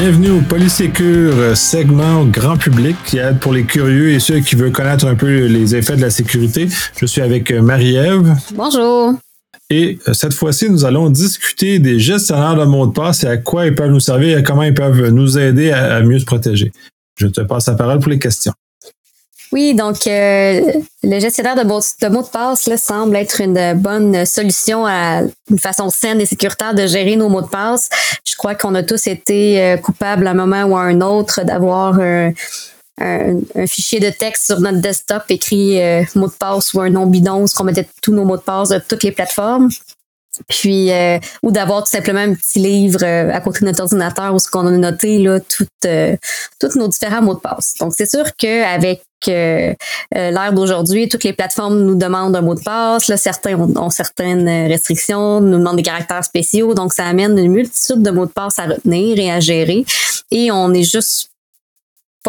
Bienvenue au Polysécure, segment grand public qui aide pour les curieux et ceux qui veulent connaître un peu les effets de la sécurité. Je suis avec Marie-Ève. Bonjour. Et cette fois-ci, nous allons discuter des gestionnaires de mots de passe et à quoi ils peuvent nous servir et comment ils peuvent nous aider à, mieux se protéger. Je te passe la parole pour les questions. Oui, donc euh, le gestionnaire de mots de, mots de passe là, semble être une bonne solution à une façon saine et sécuritaire de gérer nos mots de passe. Je crois qu'on a tous été euh, coupables à un moment ou à un autre d'avoir un, fichier de texte sur notre desktop écrit euh, mot de passe ou un nom bidon, où on mettait tous nos mots de passe de toutes les plateformes puis euh, ou d'avoir tout simplement un petit livre euh, à côté de notre ordinateur où ce qu'on a noté là toutes euh, tous nos différents mots de passe. Donc c'est sûr qu'avec l'ère d'aujourd'hui, toutes les plateformes nous demandent un mot de passe. Là, certains ont, certaines restrictions, nous demandent des caractères spéciaux. Donc ça amène une multitude de mots de passe à retenir et à gérer. Et on est juste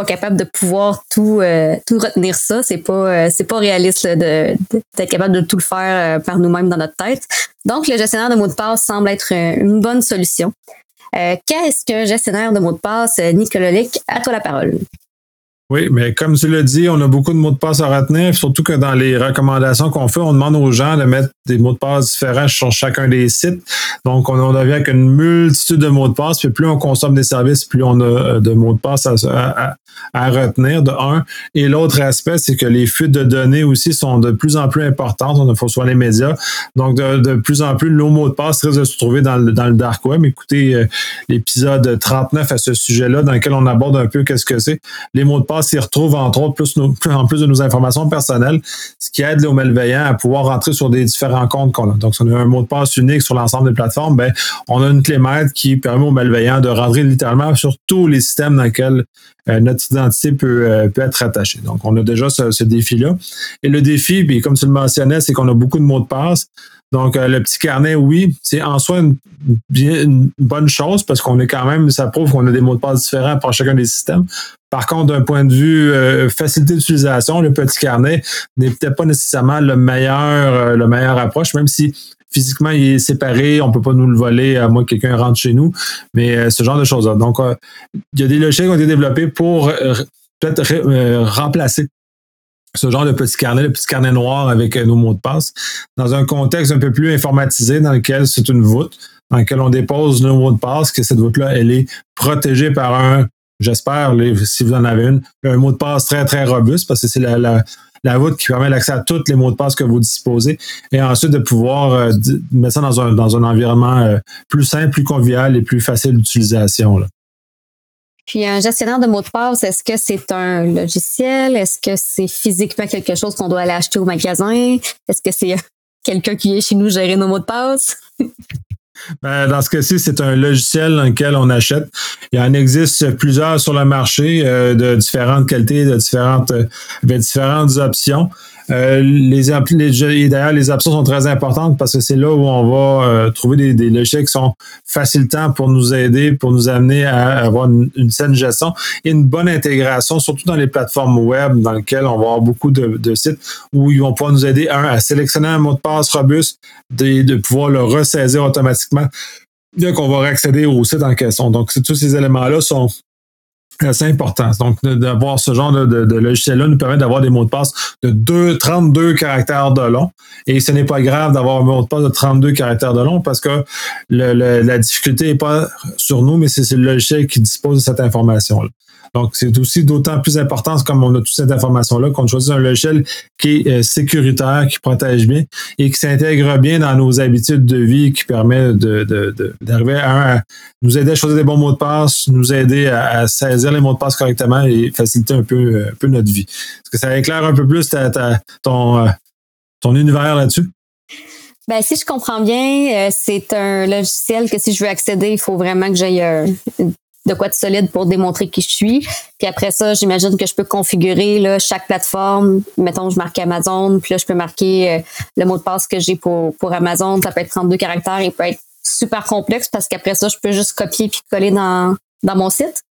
capable de pouvoir tout euh, tout retenir ça. C'est pas euh, c'est pas réaliste de d'être capable de tout le faire euh, par nous-mêmes dans notre tête. Donc le gestionnaire de mots de passe semble être une bonne solution. Qu'est-ce qu'un gestionnaire de mots de passe Nicolas Lick? À toi la parole. Oui, mais comme tu l'as dit, on a beaucoup de mots de passe à retenir, surtout que dans les recommandations qu'on fait, on demande aux gens de mettre des mots de passe différents sur chacun des sites. Donc, on, devient avec une multitude de mots de passe, puis plus on consomme des services, plus on a de mots de passe à, à retenir de un. Et l'autre aspect, c'est que les fuites de données aussi sont de plus en plus importantes. On faut soit les médias. Donc, de, plus en plus, nos mots de passe risquent de se trouver dans le, dans le dark web. Écoutez euh, l'épisode 39 à ce sujet-là, dans lequel on aborde un peu qu'est-ce que c'est. Les mots de passe s'y retrouvent, entre autres, plus en plus de nos informations personnelles, ce qui aide aux malveillants à pouvoir rentrer sur des différents comptes qu'on a. Donc, si on a un mot de passe unique sur l'ensemble des plateformes, ben, on a une clé maître qui permet aux malveillants de rentrer littéralement sur tous les systèmes dans lesquels notre identité peut, euh, peut être attachée. Donc, on a déjà ce, défi-là. Et le défi, puis comme tu le mentionnais, c'est qu'on a beaucoup de mots de passe. Donc, euh, le petit carnet, oui, c'est en soi une, une bonne chose parce qu'on est quand même, ça prouve qu'on a des mots de passe différents pour chacun des systèmes. Par contre, d'un point de vue facilité d'utilisation, le petit carnet n'est peut-être pas nécessairement le meilleur, le meilleur approche, même si physiquement, il est séparé, on peut pas nous le voler à moins que quelqu'un rentre chez nous, mais euh, ce genre de choses-là. Donc, euh, il y a des logiciels qui ont été développés pour euh, peut-être remplacer ce genre de petit carnet, le petit carnet noir avec nos mots de passe, dans un contexte un peu plus informatisé dans lequel c'est une voûte, dans lequel on dépose nos mots de passe, que cette voûte-là, elle est protégée par un, j'espère, si vous en avez une, un mot de passe très, très robuste, parce que c'est la la voûte qui permet l'accès à tous les mots de passe que vous disposez et ensuite de pouvoir euh, mettre ça dans un, dans un environnement euh, plus simple, plus convivial et plus facile d'utilisation. Puis un gestionnaire de mots de passe, est-ce que c'est un logiciel? Est-ce que c'est physiquement quelque chose qu'on doit aller acheter au magasin? Est-ce que c'est quelqu'un qui est chez nous gérer nos mots de passe? Ben, dans ce cas-ci, c'est un logiciel dans lequel on achète. Il en existe plusieurs sur le marché euh, de différentes qualités, de différentes, euh, de différentes options. Euh, les, les d'ailleurs, les options sont très importantes parce que c'est là où on va euh, trouver des, des, logiciels qui sont facilitants pour nous aider, pour nous amener à avoir une, saine gestion et une bonne intégration, surtout dans les plateformes web dans lesquelles on va avoir beaucoup de, de sites où ils vont pouvoir nous aider, un, à sélectionner un mot de passe robuste, de, de pouvoir le ressaisir automatiquement dès qu'on va accéder au site en question. Donc, tous ces éléments-là sont c'est important. Donc, d'avoir ce genre de, logiciel-là nous permet d'avoir des mots de passe de 2, 32 caractères de long. Et ce n'est pas grave d'avoir un mot de passe de 32 caractères de long parce que la difficulté n'est pas sur nous, mais c'est le logiciel qui dispose de cette information-là. Donc, c'est aussi d'autant plus important, comme on a toute cette information-là, qu'on choisit un logiciel qui est euh, sécuritaire, qui protège bien et qui s'intègre bien dans nos habitudes de vie, qui permet d'arriver à, nous aider à choisir des bons mots de passe, nous aider à, saisir les mots de passe correctement et faciliter un peu, un peu notre vie. Est-ce que ça éclaire un peu plus ton, euh, ton univers là-dessus? Ben, si je comprends bien, euh, c'est un logiciel que si je veux accéder, il faut vraiment que j'aille de quoi de solide pour démontrer qui je suis. Puis après ça, j'imagine que je peux configurer chaque plateforme. Mettons, je marque Amazon, puis là, je peux marquer euh, le mot de passe que j'ai pour, Amazon. Ça peut être 32 caractères et peut être super complexe parce qu'après ça, je peux juste copier puis coller dans mon site.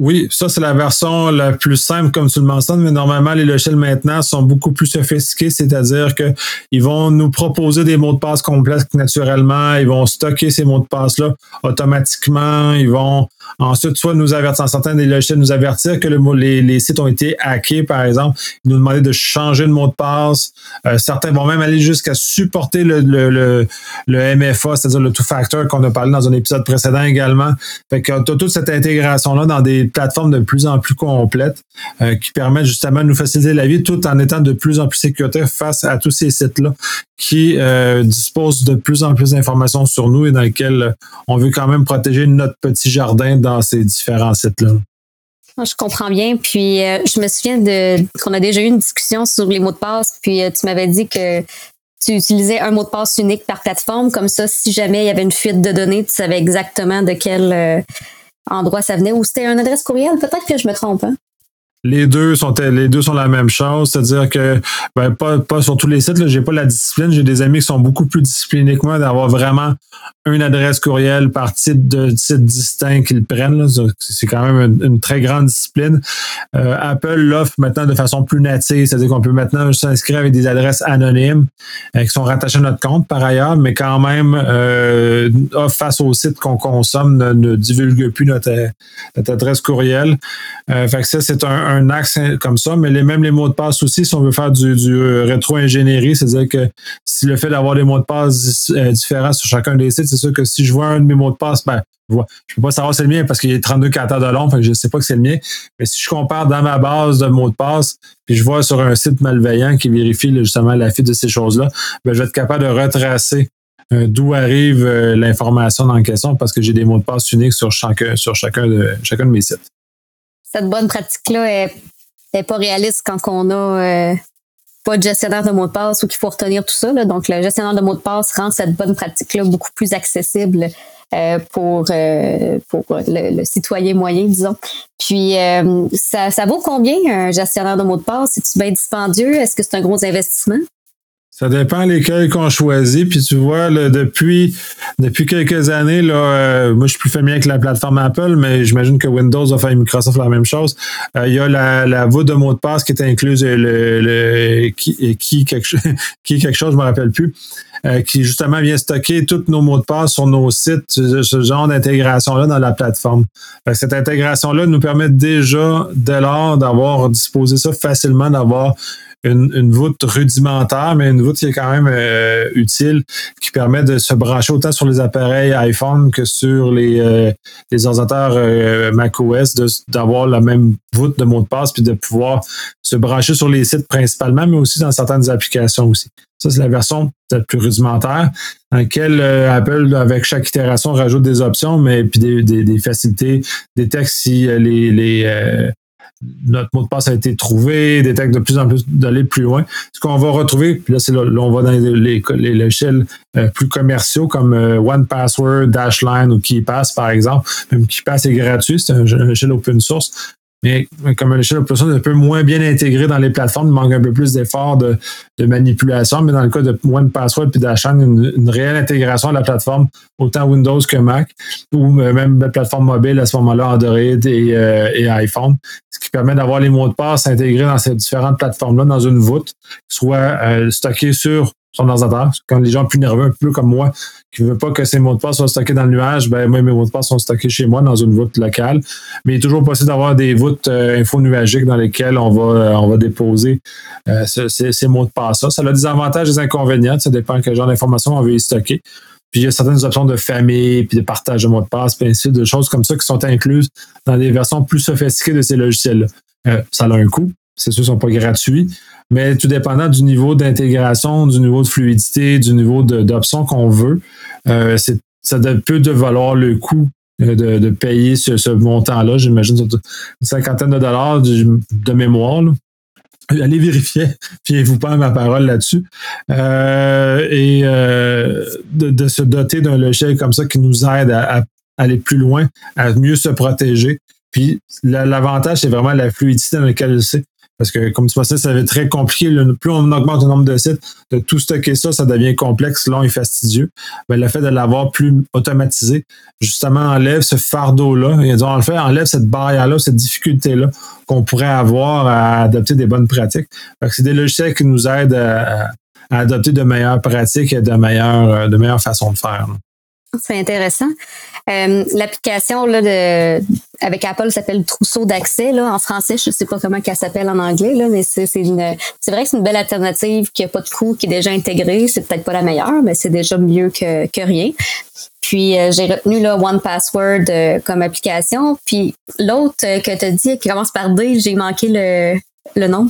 Oui, ça c'est la version la plus simple comme tu le mentionnes, mais normalement les logiciels maintenant sont beaucoup plus sophistiqués, c'est-à-dire que ils vont nous proposer des mots de passe complexes naturellement, ils vont stocker ces mots de passe là automatiquement, ils vont ensuite soit nous avertir, certains des logiciels nous avertir que les, sites ont été hackés par exemple, ils nous demander de changer de mot de passe, euh, certains vont même aller jusqu'à supporter le, le, le, le MFA, c'est-à-dire le two factor qu'on a parlé dans un épisode précédent également. Fait que as toute cette intégration là dans des plateforme de plus en plus complète euh, qui permet justement de nous faciliter la vie tout en étant de plus en plus sécuritaire face à tous ces sites-là qui euh, disposent de plus en plus d'informations sur nous et dans lesquels on veut quand même protéger notre petit jardin dans ces différents sites-là. Je comprends bien. Puis euh, je me souviens de qu'on a déjà eu une discussion sur les mots de passe. Puis tu m'avais dit que tu utilisais un mot de passe unique par plateforme. Comme ça, si jamais il y avait une fuite de données, tu savais exactement de endroit ça venait ou c'était une adresse courriel? Peut-être que je me trompe. Hein? Les deux sont les deux sont la même chose, c'est-à-dire que ben, pas, sur tous les sites, j'ai pas la discipline. J'ai des amis qui sont beaucoup plus disciplinés que moi d'avoir vraiment une adresse courriel par titre de site distinct qu'ils prennent. C'est quand même une, très grande discipline. Euh, Apple l'offre maintenant de façon plus native, c'est-à-dire qu'on peut maintenant s'inscrire avec des adresses anonymes euh, qui sont rattachées à notre compte par ailleurs, mais quand même euh, face au site qu'on consomme ne, divulgue plus notre, adresse courriel. Ça, c'est un un axe comme ça, mais les, même les mots de passe aussi, si on veut faire du, euh, rétro-ingénierie, c'est-à-dire que si le fait d'avoir des mots de passe euh, différents sur chacun des sites, c'est sûr que si je vois un de mes mots de passe, ben, je ne peux pas savoir si c'est le mien parce qu'il a 32 caractères de long, je ne sais pas que c'est le mien. Mais si je compare dans ma base de mots de passe, puis je vois sur un site malveillant qui vérifie justement la fuite de ces choses-là, ben, je vais être capable de retracer euh, d'où arrive l'information dans la question parce que j'ai des mots de passe uniques sur chacun, sur chacun de, chacun de mes sites cette bonne pratique-là est, pas réaliste quand on a euh, pas de gestionnaire de mots de passe ou qu'il faut retenir tout ça. Donc, le gestionnaire de mots de passe rend cette bonne pratique-là beaucoup plus accessible euh, pour, euh, pour le, citoyen moyen, disons. Puis, ça, ça vaut combien un gestionnaire de mots de passe? C'est-tu bien dispendieux? Est-ce que c'est un gros investissement? Ça dépend lesquels qu'on choisit. Puis tu vois, depuis, depuis quelques années, là, euh, moi je suis plus familier avec la plateforme Apple, mais j'imagine que Windows a fait Microsoft la même chose. Euh, il y a la, la voûte de mot de passe qui est incluse, le, le qui, qui, quelque, qui quelque chose, je me rappelle plus. Euh, qui justement vient stocker tous nos mots de passe sur nos sites, ce, genre d'intégration-là dans la plateforme. cette intégration-là nous permet déjà, dès lors, d'avoir disposé ça facilement, d'avoir une, voûte rudimentaire, mais une voûte qui est quand même euh, utile, qui permet de se brancher autant sur les appareils iPhone que sur les, euh, les ordinateurs euh, macOS, d'avoir la même voûte de mot de passe, puis de pouvoir se brancher sur les sites principalement, mais aussi dans certaines applications aussi. Ça, c'est la version peut-être plus rudimentaire, dans laquelle Apple, avec chaque itération, rajoute des options, mais puis des, facilités, des textes si les, les, notre mot de passe a été trouvé, détecte de plus en plus d'aller plus loin. Ce qu'on va retrouver, puis là, c'est là, on va dans les, les, échelles euh, plus commerciaux comme euh, One Password, Dashline ou KeyPass, par exemple. Même KeyPass est gratuit, c'est un, un échelle open source. Mais comme un échelle d'opération un peu moins bien intégré dans les plateformes, il manque un peu plus d'efforts de, de, manipulation. Mais dans le cas de One Password puis d'Achan, une, une, réelle intégration de la plateforme, autant Windows que Mac, ou euh, même la plateforme mobile à ce moment-là, Android et, euh, et, iPhone, ce qui permet d'avoir les mots de passe intégrés dans ces différentes plateformes-là dans une voûte, soit euh, stockés sur son ordinateur. Quand les gens plus nerveux, un peu comme moi, qui ne veulent pas que ces mots de passe soient stockés dans le nuage, ben moi, mes mots de passe sont stockés chez moi dans une voûte locale. Mais il est toujours possible d'avoir des voûtes euh, info-nuagiques dans lesquelles on va, euh, on va déposer euh, ces, mots de passe-là. Ça a des avantages et des inconvénients. Ça dépend quel genre d'informations on veut y stocker. Puis il y a certaines options de famille, puis de partage de mots de passe, puis ainsi de choses comme ça qui sont incluses dans des versions plus sophistiquées de ces logiciels-là. ça a un coût. C'est sûr, ils ne sont pas gratuits, mais tout dépendant du niveau d'intégration, du niveau de fluidité, du niveau d'options qu'on veut, euh, ça peut de valoir le coût euh, de, payer ce, montant-là. J'imagine une cinquantaine de dollars de, mémoire. Allez vérifier, fiez-vous pas à ma parole là-dessus. Euh, et de, se doter d'un logiciel comme ça qui nous aide à, aller plus loin, à mieux se protéger. Puis l'avantage, c'est vraiment la fluidité dans laquelle c'est. Parce que, comme tu pensais, ça va être très compliqué. plus on augmente le nombre de sites, de tout stocker ça, ça devient complexe, long et fastidieux. Mais le fait de l'avoir plus automatisé, justement, enlève ce fardeau-là. Et en fait, enlève cette barrière-là, cette difficulté-là qu'on pourrait avoir à adopter des bonnes pratiques. c'est des logiciels qui nous aident à, adopter de meilleures pratiques et de meilleures, de meilleures façons de faire. C'est intéressant. Euh, l'application avec Apple s'appelle Trousseau d'accès en français, je sais pas comment elle s'appelle en anglais là, mais c'est vrai que c'est une belle alternative qui a pas de coût, qui est déjà intégrée. C'est peut-être pas la meilleure, mais c'est déjà mieux que, que rien. Puis euh, j'ai retenu là One Password euh, comme application. Puis l'autre que tu as dit qui commence par D, j'ai manqué le, le nom.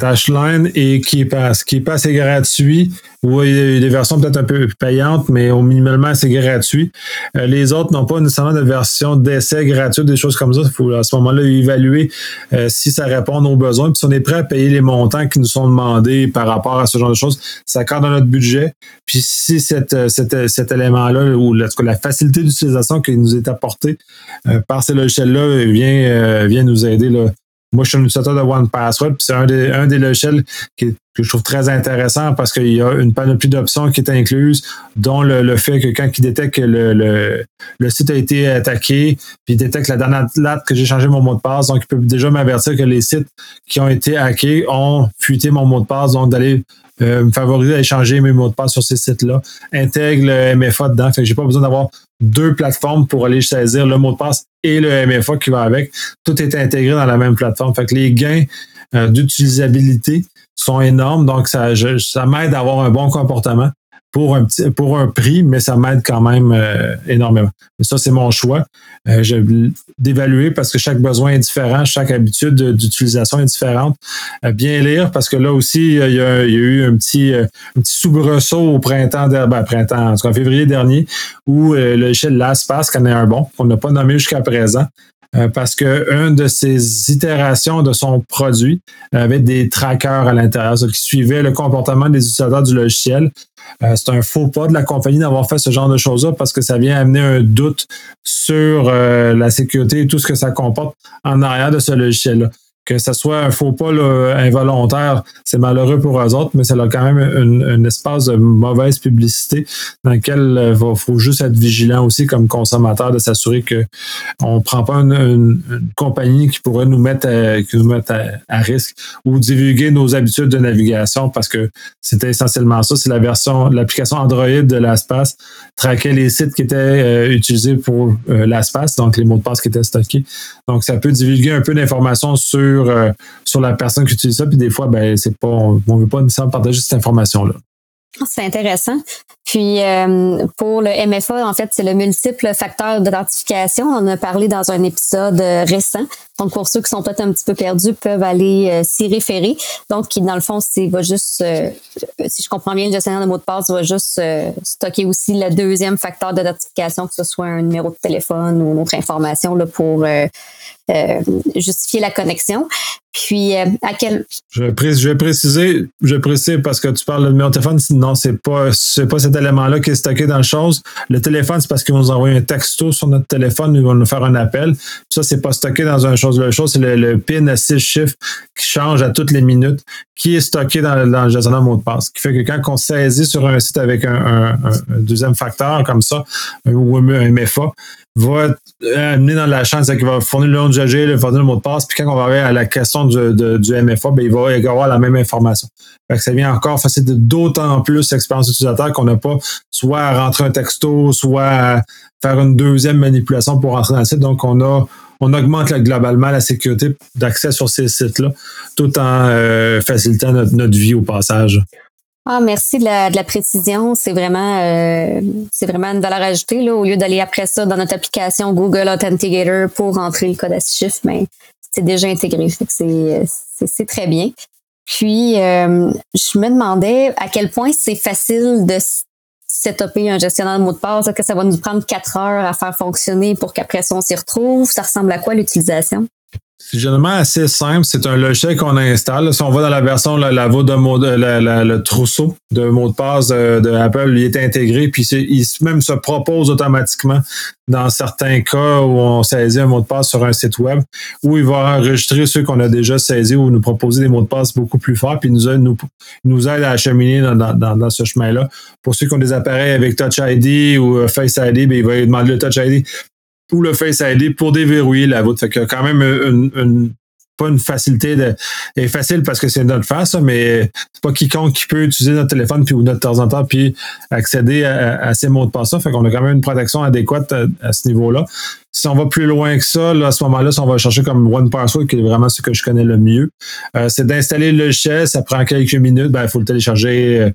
Dashline et. Qui passe est gratuit. Oui, il y a des versions peut-être un peu payantes, mais au minimalement, c'est gratuit. Euh, les autres n'ont pas nécessairement de version d'essai gratuite, des choses comme ça. Il faut à ce moment-là évaluer euh, si ça répond aux besoins. Puis si on est prêt à payer les montants qui nous sont demandés par rapport à ce genre de choses, ça accorde dans notre budget. Puis si cet, euh, cet élément-là, ou la, la facilité d'utilisation qui nous est apportée par ces logiciels-là vient, vient nous aider là, moi, je suis un utilisateur de One Password, puis c'est un des, un des logiciels qui, que je trouve très intéressant parce qu'il y a une panoplie d'options qui est incluse, dont le, fait que quand il détecte que le, le, le, site a été attaqué, puis il détecte la dernière date que j'ai changé mon mot de passe, donc il peut déjà m'avertir que les sites qui ont été hackés ont fuité mon mot de passe, donc d'aller euh, me favoriser à échanger mes mots de passe sur ces sites-là, intègre le MFA dedans, fait que j'ai pas besoin d'avoir deux plateformes pour aller saisir le mot de passe et le MFA qui va avec. Tout est intégré dans la même plateforme. Fait que les gains euh, d'utilisabilité sont énormes, donc ça, ça m'aide à avoir un bon comportement pour un petit, pour un prix, mais ça m'aide quand même euh, énormément. Mais ça, c'est mon choix euh, d'évaluer parce que chaque besoin est différent, chaque habitude d'utilisation est différente. Euh, bien lire parce que là aussi, il y a, eu un petit, un petit soubresaut au printemps, ben, printemps, en tout cas en février dernier, où le logiciel LastPass qu'on est un bon, qu'on n'a pas nommé jusqu'à présent, euh, parce que une de ces itérations de son produit avait des trackers à l'intérieur, qui suivaient le comportement des utilisateurs du logiciel. Euh, c'est un faux pas de la compagnie d'avoir fait ce genre de choses-là parce que ça vient amener un doute sur euh, la sécurité et tout ce que ça comporte en arrière de ce logiciel-là que ce soit un faux pas involontaire, c'est malheureux pour eux autres, mais ça a quand même un espace de mauvaise publicité dans lequel il euh, faut juste être vigilant aussi comme consommateur de s'assurer qu'on ne prend pas une, compagnie qui pourrait nous mettre, à, qui nous mettre à, risque ou divulguer nos habitudes de navigation parce que c'était essentiellement ça. C'est la version, l'application Android de l'Aspace traquait les sites qui étaient euh, utilisés pour euh, donc les mots de passe qui étaient stockés. Donc, ça peut divulguer un peu d'informations sur euh, sur, la personne qui utilise ça. Puis des fois, ben, c'est pas, on ne veut pas nécessairement partager cette information-là. Ah, c'est intéressant. Puis euh, pour le MFA, en fait, c'est le multiple facteur d'identification. On en a parlé dans un épisode euh, récent. Donc pour ceux qui sont peut-être un petit peu perdus, peuvent aller s'y référer. Donc dans le fond, c'est va juste, si je comprends bien, le gestionnaire de mots de passe va juste stocker aussi le deuxième facteur d'identification, que ce soit un numéro de téléphone ou une autre information là, pour euh, justifier la connexion. Puis euh, à quel je vais, préciser, je vais parce que tu parles de numéro de téléphone. Non, c'est pas c'est pas cet élément-là qui est stocké dans la chose. Le téléphone, c'est parce qu'ils vont nous envoyer un texto sur notre téléphone, ils vont nous faire un appel. Puis ça, c'est pas stocké dans une chose. La chose, c'est le, PIN à six chiffres qui change à toutes les minutes, qui est stocké dans, dans le gestionnaire mot de passe. Qui fait que quand on saisit sur un site avec un, deuxième facteur comme ça, ou un MFA, va amener dans la chance qu'il va fournir le nom du va fournir le mot de passe, puis quand on va arriver à la question du, MFA, ben, il va avoir la même information. Fait que ça vient encore faciliter d'autant plus l'expérience utilisateur qu'on n'a pas soit à rentrer un texto, soit à faire une deuxième manipulation pour rentrer dans le site. Donc, on a on augmente globalement la sécurité d'accès sur ces sites-là, tout en euh, facilitant notre vie au passage. Ah, merci de la, précision. C'est vraiment, euh, c'est vraiment une valeur ajoutée là, au lieu d'aller après ça dans notre application Google Authenticator pour rentrer le code à six chiffres, mais c'est déjà intégré. c'est, c'est, très bien. Puis, euh, je me demandais à quel point c'est facile de setuper un gestionnaire de mots de passe. Que ça va nous prendre quatre heures à faire fonctionner pour qu'après ça, on s'y retrouve? Ça ressemble à quoi l'utilisation? C'est généralement assez simple. C'est un logiciel qu'on installe. Si on va dans la version, la, la, de mot, le trousseau de mots de passe de, il est intégré, puis il même se propose automatiquement dans certains cas où on saisit un mot de passe sur un site web, où il va enregistrer ceux qu'on a déjà saisis ou nous proposer des mots de passe beaucoup plus forts, puis nous, nous, nous aide à acheminer dans, dans, dans ce chemin-là. Pour ceux qui ont des appareils avec Touch ID ou euh, Face ID, bien, il va demander le Touch ID ou le Face ID pour déverrouiller la voûte. Fait qu'il y a quand même une, pas une facilité de est facile parce que c'est notre face, mais c'est pas quiconque qui peut utiliser notre téléphone puis ou notre temps en temps puis accéder à, ces mots de passe. Fait qu'on a quand même une protection adéquate à, ce niveau-là. Si on va plus loin que ça, à ce moment-là, si on va chercher comme One Password, qui est vraiment ce que je connais le mieux, euh, c'est d'installer le logiciel. Ça prend quelques minutes. Ben, il faut le télécharger euh,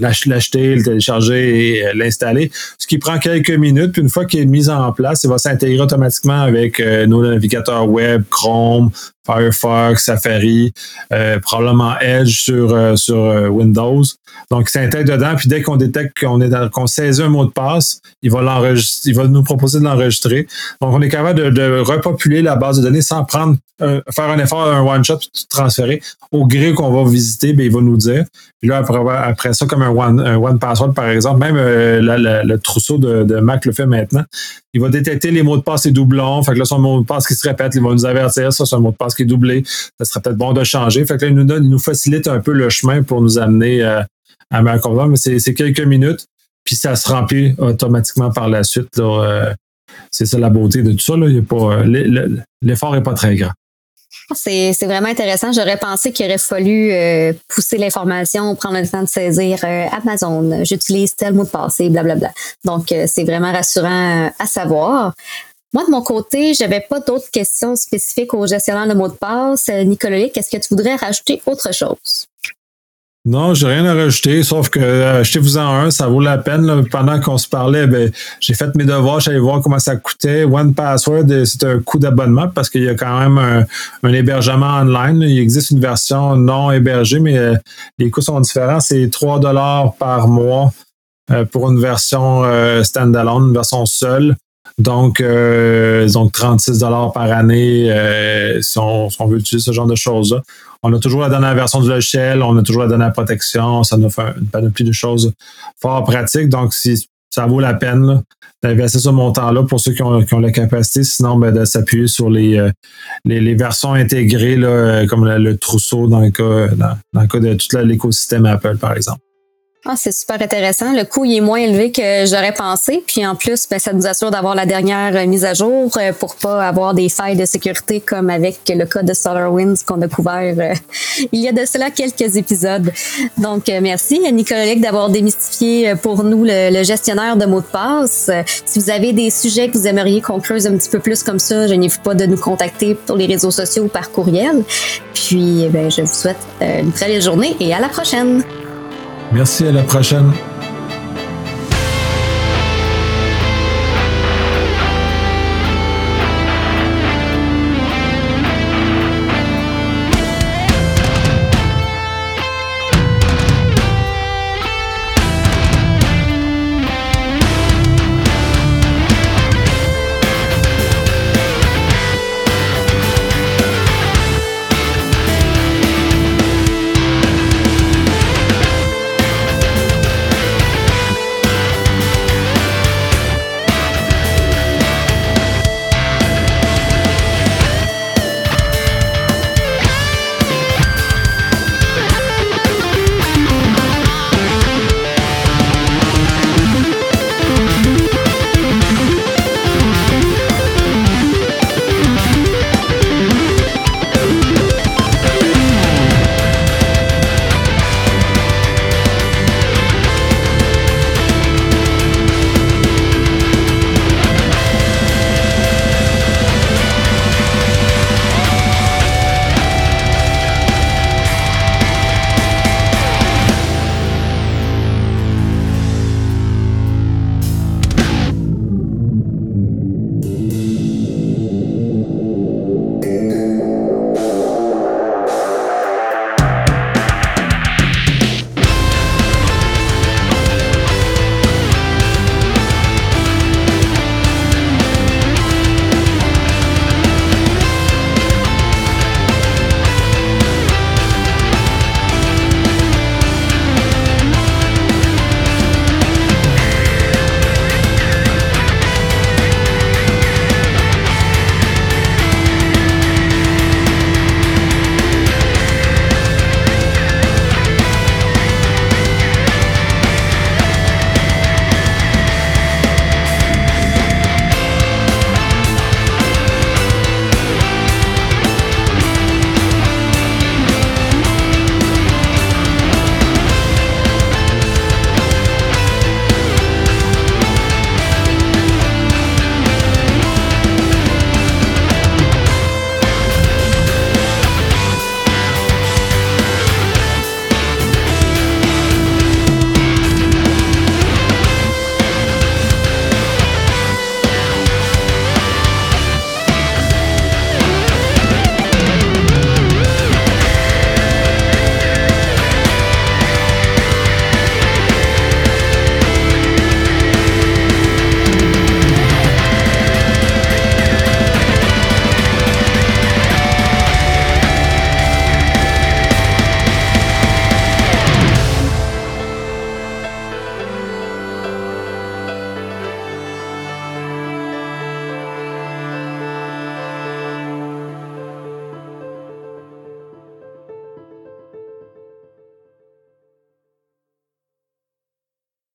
l'acheter, le télécharger et euh, l'installer. Ce qui prend quelques minutes, puis une fois qu'il est mis en place, il va s'intégrer automatiquement avec euh, nos navigateurs web, Chrome, Firefox, Safari, euh, probablement Edge sur, sur Windows. Donc, il s'intègre dedans, puis dès qu'on détecte qu'on est qu'on saisit un mot de passe, il va l'enregistrer, il va nous proposer de l'enregistrer. Donc, on est capable de, repopuler la base de données sans prendre faire un effort, un one-shot, transférer. Au gré qu'on va visiter, bien, il va nous dire. Puis là, après, ça, comme un one, one password, par exemple, même euh, le trousseau de, Mac le fait maintenant. Il va détecter les mots de passe et doublons. Fait que là, son mot de passe qui se répète, il va nous avertir. Ça, c'est un mot de passe doublé. Ça serait peut-être bon de changer. Fait que là, il nous facilite un peu le chemin pour nous amener euh, à ma Mais c'est quelques minutes. Puis ça se remplit automatiquement par la suite. Euh, c'est ça la beauté de tout ça. L'effort n'est pas très grand. C'est, vraiment intéressant. J'aurais pensé qu'il aurait fallu euh, pousser l'information, prendre le temps de saisir euh, Amazon, j'utilise tel mot de passe, blablabla. Donc, euh, c'est vraiment rassurant à savoir. Moi, de mon côté, j'avais pas d'autres questions spécifiques au gestionnaire de mots de passe. Nicolas, est-ce que tu voudrais rajouter autre chose? Non, j'ai rien à rajouter, sauf que euh, achetez-vous-en un, ça vaut la peine. Pendant qu'on se parlait, ben, j'ai fait mes devoirs, j'allais voir comment ça coûtait. One Password, euh, c'est un coût d'abonnement parce qu'il y a quand même un, hébergement online. Il existe une version non hébergée, mais euh, les coûts sont différents. C'est 3 dollars par mois pour une version standalone, une version seule. Donc, donc 36 dollars par année si, on, veut utiliser ce genre de choses-là. On a toujours la dernière version du logiciel, on a toujours la dernière protection, ça nous fait une panoplie de choses fort pratiques. Donc, si ça vaut la peine d'investir ce montant-là pour ceux qui ont, la capacité, sinon ben, de s'appuyer sur les, euh, les, versions intégrées, là, comme le, trousseau dans le cas, dans le cas de tout l'écosystème Apple, par exemple. Ah, c'est super intéressant. Le coût il est moins élevé que j'aurais pensé. Puis en plus, ben, ça nous assure d'avoir la dernière euh, mise à jour euh, pour pas avoir des failles de sécurité comme avec le cas de SolarWinds qu'on a couvert euh, il y a de cela quelques épisodes. Donc, merci à Nicolas d'avoir démystifié pour nous le, gestionnaire de mots de passe. Si vous avez des sujets que vous aimeriez qu'on creuse un petit peu plus comme ça, n'hésitez pas de nous contacter sur les réseaux sociaux ou par courriel. Puis, ben, je vous souhaite une très belle journée et à la prochaine. Merci, à la prochaine.